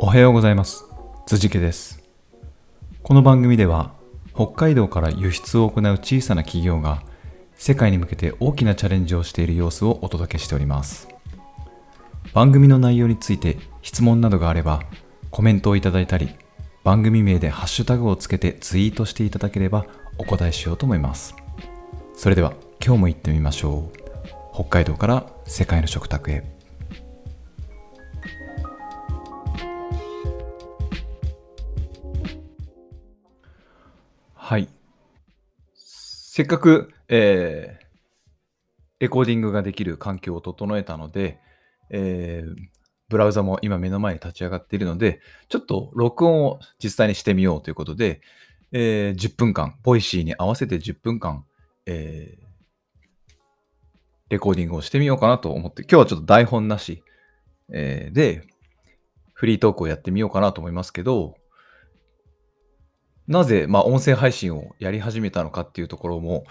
おはようございます。辻家です。この番組では北海道から輸出を行う小さな企業が世界に向けて大きなチャレンジをしている様子をお届けしております。番組の内容について質問などがあればコメントをいただいたり番組名でハッシュタグをつけてツイートしていただければお答えしようと思います。それでは今日も行ってみましょう。北海道から世界の食卓へ。はい。せっかく、えーレコーディングができる環境を整えたので、えーブラウザも今目の前に立ち上がっているので、ちょっと録音を実際にしてみようということで、えー10分間、 Voicy に合わせて10分間、えーレコーディングをしてみようかなと思って、今日はちょっと台本なし、えーで、フリートークをやってみようかなと思いますけど、なぜ、まあ、音声配信をやり始めたのかっていうところも、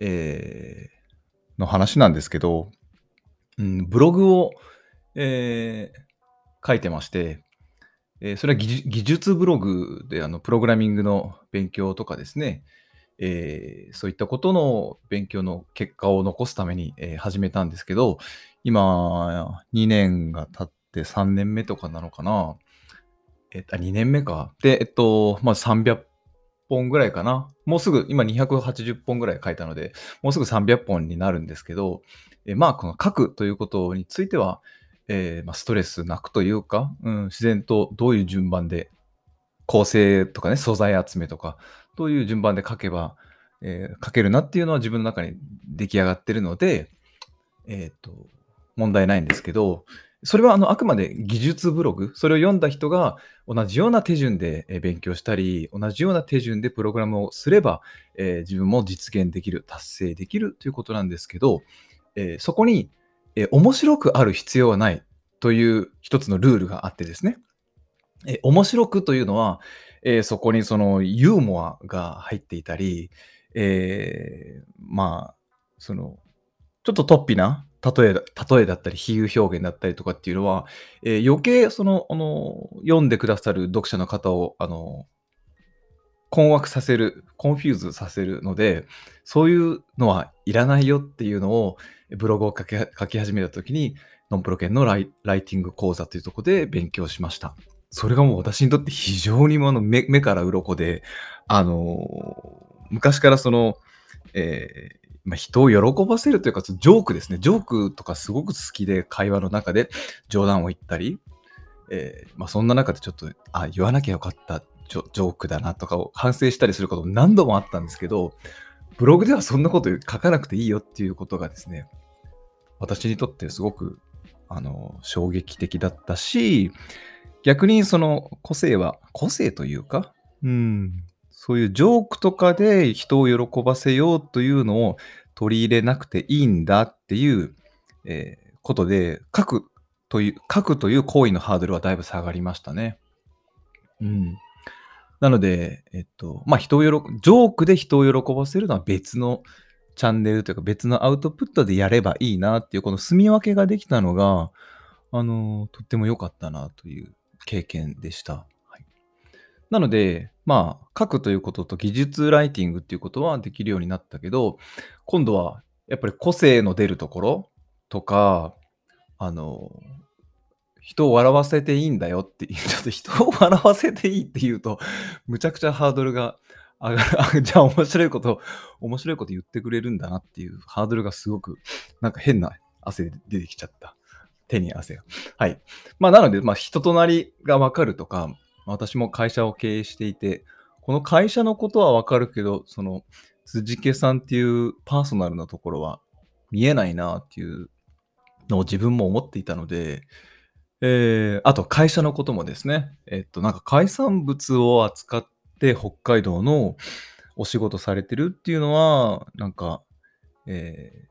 えーの話なんですけど、うん、ブログを、えー書いてまして、えーそれは技術ブログであのプログラミングの勉強とかですね、えーそういったことの勉強の結果を残すために、えー始めたんですけど、今、2年が経って3年目とかなのかな。えっと、2年目か。で、えっと、まあ、本ぐらいかな。もうすぐ、今280本ぐらい書いたので、もうすぐ300本になるんですけど、えまあ、この書くということについては、えーまあ、ストレスなくというか、うん、自然とどういう順番で構成とかね、素材集めとか、どういう順番で書けば、えー書けるなっていうのは自分の中に出来上がってるので、えっ、と、問題ないんですけど、それはあのあくまで技術ブログ、それを読んだ人が同じような手順でえ勉強したり、同じような手順でプログラムをすれば、えー自分も実現できる、達成できるということなんですけど、えーそこに、えー面白くある必要はないという一つのルールがあってですね、えー面白くというのは、えーそこにそのユーモアが入っていたり、えーまあ、その、ちょっと突飛な例えだ例えだったり、比喩表現だったりとかっていうのは、えー余計そのあの読んでくださる読者の方をあの困惑させる、 confuse させるので、そういうのはいらないよっていうのをブログを書き書き始めたときに、ノンプロ研のライライティング講座というところで勉強しました。それがもう私にとって非常にもあの目目から鱗で、あの昔からその、えーまあ、人を喜ばせるというか、ジョークですね。ジョークとかすごく好きで、会話の中で冗談を言ったり、えーまあ、そんな中でちょっと、あ、言わなきゃよかったジョジョークだなとかを反省したりすることも何度もあったんですけど、ブログではそんなこと書かなくていいよっていうことがですね、私にとってすごくあの衝撃的だったし、逆にその個性は、個性というか、うん、そういうジョークとかで人を喜ばせようというのを取り入れなくていいんだっていう、えーことで、書くという、書くという行為のハードルはだいぶ下がりましたね。うん。なので、えっと、まあ、人を喜、ジョークで人を喜ばせるのは別のチャンネルというか別のアウトプットでやればいいなっていう、この住み分けができたのが、あの、とっても良かったなという経験でした。なので、まあ、書くということと技術ライティングっていうことはできるようになったけど、今度はやっぱり個性の出るところとか、あの、人を笑わせていいんだよっていう、ちょっと人を笑わせていいって言うと、むちゃくちゃハードルが上がる。じゃあ面白いこと、面白いこと言ってくれるんだなっていうハードルがすごく、なんか変な汗出てきちゃった。手に汗が。はい。まあ、なので、まあ、人となりがわかるとか、私も会社を経営していて、この会社のことはわかるけど、その、辻家さんっていうパーソナルなところは見えないなっていうのを自分も思っていたので、えーあと会社のこともですね、えっと、なんか海産物を扱って北海道のお仕事されてるっていうのは、なんか、えー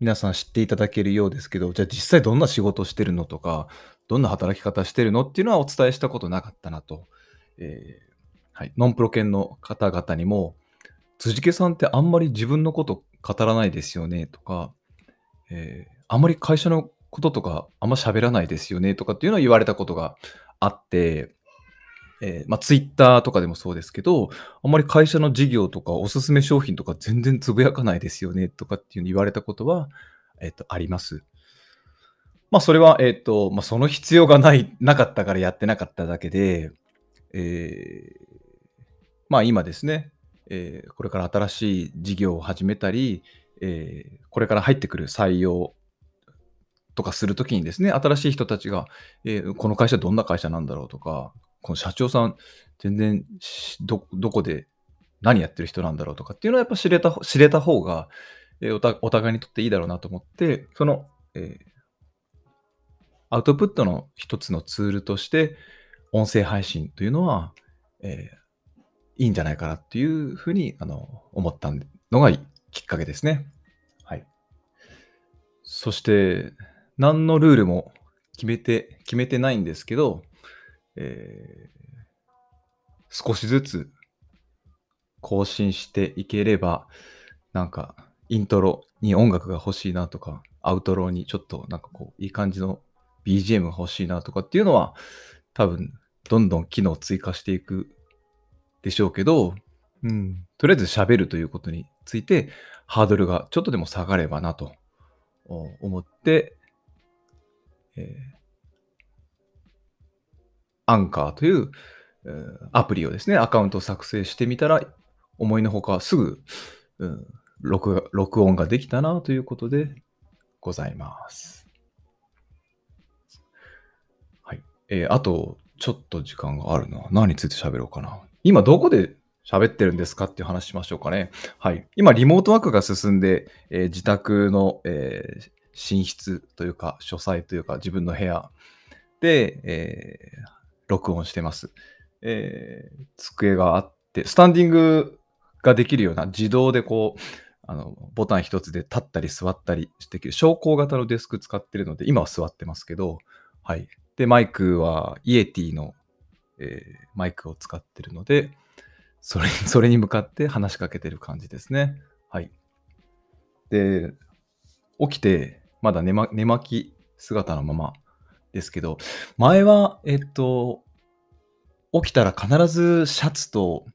皆さん知っていただけるようですけど、じゃあ実際どんな仕事してるのとか、どんな働き方してるのっていうのはお伝えしたことなかったなと。えーはい、ノンプロ犬の方々にも、辻家さんってあんまり自分のこと語らないですよねとか、えーあんまり会社のこととかあんま喋らないですよねとかっていうのを言われたことがあって、えーまあ、ツイッターとかでもそうですけど、あんまり会社の事業とかおすすめ商品とか全然つぶやかないですよねとかっていうふうに言われたことは、えっと、あります。まあ、それは、えっと、まあ、その必要がない、なかったからやってなかっただけで、えーまあ、今ですね、えーこれから新しい事業を始めたり、えーこれから入ってくる採用とかするときにですね、新しい人たちが、えーこの会社どんな会社なんだろうとか、この社長さん全然どどこで何やってる人なんだろうとかっていうのはやっぱ知れた知れた方が、えーおお互いにとっていいだろうなと思って、その、えーアウトプットの一つのツールとして、音声配信というのは、えーいいんじゃないかなっていうふうにあの思ったのがきっかけですね。はい。そして、何のルールも決めて、決めてないんですけど、えー少しずつ更新していければ、なんか、イントロに音楽が欲しいなとか、アウトロにちょっとなんかこう、いい感じの BGM 欲しいなとかっていうのは、多分、どんどん機能を追加していくでしょうけど、うん、とりあえず喋るということについて、ハードルがちょっとでも下がればなと思って、えーアンカーという、えーアプリをですね、アカウントを作成してみたら、思いのほかすぐ、うん録録音ができたなということでございます。えーあと、ちょっと時間があるな。何について喋ろうかな。今どこで喋ってるんですかっていう話しましょうかね。はい。今、リモートワークが進んで、えー自宅の、えー寝室というか、書斎というか、自分の部屋で、え録音してます。え机があって、スタンディングができるような自動でこう、あのボタン一つで立ったり座ったりしてきる昇降型のデスク使ってるので、今は座ってますけど、はい。で、マイクは Yeti の、えーマイクを使ってるので、それ それに向かって話しかけてる感じですね。はい。で、起きて、まだ寝,、ま、寝巻き姿のままですけど、前は、えっと、起きたら必ずシャツと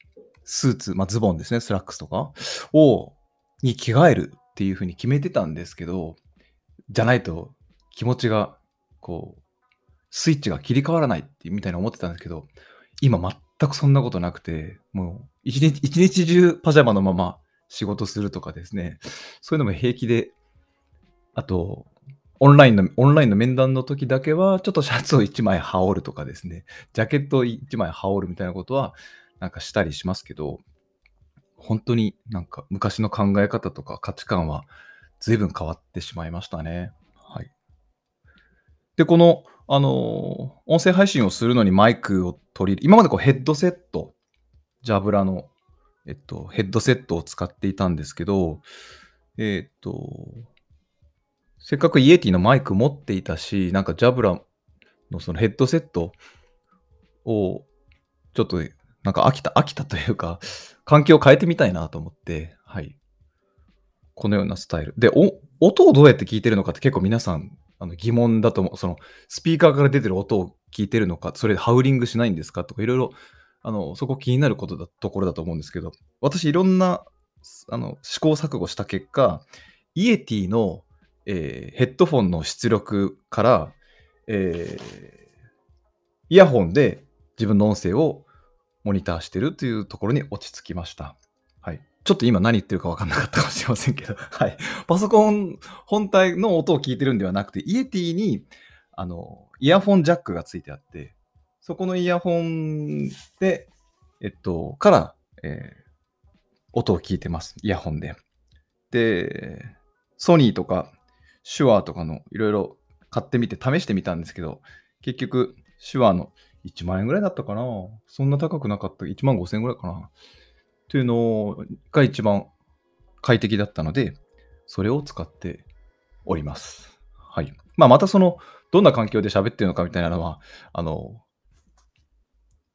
スーツ、まあ、ズボンですね、スラックスとかを、に着替えるっていうふうに決めてたんですけど、じゃないと気持ちが、こう、スイッチが切り替わらないってみたいに思ってたんですけど、今全くそんなことなくて、もう一日日中パジャマのまま仕事するとかですね、そういうのも平気で、あと、オンラインの、オンラインの面談の時だけは、ちょっとシャツを1枚羽織るとかですね、ジャケットを1枚羽織るみたいなことは、なんかしたりしますけど、本当になんか昔の考え方とか価値観は随分変わってしまいましたね。で、この、あの音声配信をするのにマイクを取り、今までこうヘッドセット、ジャブラの、えっと、ヘッドセットを使っていたんですけど、えっと、せっかくイエティのマイク持っていたし、なんかジャブラのそのヘッドセットをちょっとなんか飽きた、飽きたというか、環境を変えてみたいなと思って、はい。このようなスタイル。で、音をどうやって聞いてるのかって結構皆さんあの疑問だと思う。そのスピーカーから出てる音を聞いてるのか、それでハウリングしないんですかとか、いろいろ、あの、そこ気になることだ、ところだと思うんですけど、私いろんな、あの、試行錯誤した結果、イエティの、えーヘッドフォンの出力から、えーイヤホンで自分の音声をモニターしてるというところに落ち着きました。はい。ちょっと今何言ってるか分かんなかったかもしれませんけど、はい。パソコン本体の音を聞いてるんではなくて、イエティに、あの、イヤホンジャックがついてあって、そこのイヤホンで、えっと、から、えー音を聞いてます。イヤホンで。で、ソニーとか、シュアーとかのいろいろ買ってみて試してみたんですけど、結局、シュアーの1万円ぐらいだったかなそんな高くなかった。1万5千円ぐらいかなというのが一番快適だったので、それを使っております。はい。まあ、またその、どんな環境で喋ってるのかみたいなのは、あの、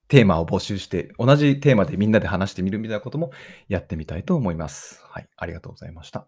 テーマを募集して、同じテーマでみんなで話してみるみたいなこともやってみたいと思います。はい。ありがとうございました。